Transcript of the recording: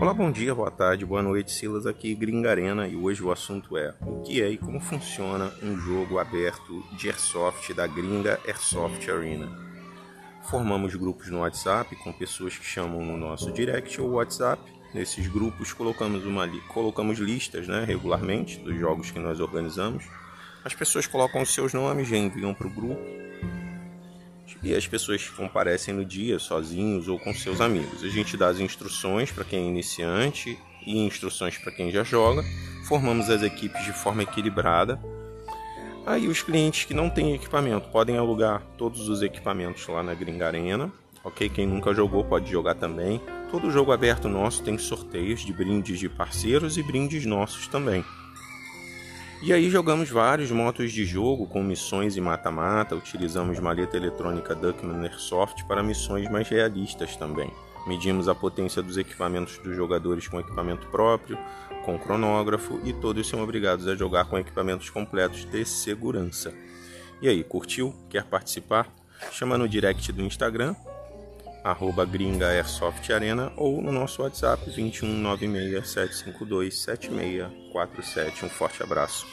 Olá, bom dia, boa tarde, boa noite, Silas aqui, Gringarena, e hoje o assunto é o que é e como funciona um jogo aberto de Airsoft da gringa Airsoft Arena. Formamos grupos no WhatsApp com pessoas que chamam no nosso direct ou WhatsApp. Nesses grupos colocamos, uma li colocamos listas né, regularmente dos jogos que nós organizamos. As pessoas colocam os seus nomes, já enviam para o grupo e as pessoas comparecem no dia sozinhos ou com seus amigos. A gente dá as instruções para quem é iniciante e instruções para quem já joga. Formamos as equipes de forma equilibrada. Aí os clientes que não têm equipamento podem alugar todos os equipamentos lá na Gringa Arena. Ok, quem nunca jogou pode jogar também. Todo jogo aberto nosso tem sorteios de brindes de parceiros e brindes nossos também. E aí jogamos vários modos de jogo com missões e mata-mata, utilizamos maleta eletrônica Duckman Airsoft para missões mais realistas também. Medimos a potência dos equipamentos dos jogadores com equipamento próprio, com cronógrafo e todos são obrigados a jogar com equipamentos completos de segurança. E aí, curtiu? Quer participar? Chama no direct do Instagram arroba gringa Airsoft Arena ou no nosso WhatsApp 2196 752 7647. Um forte abraço.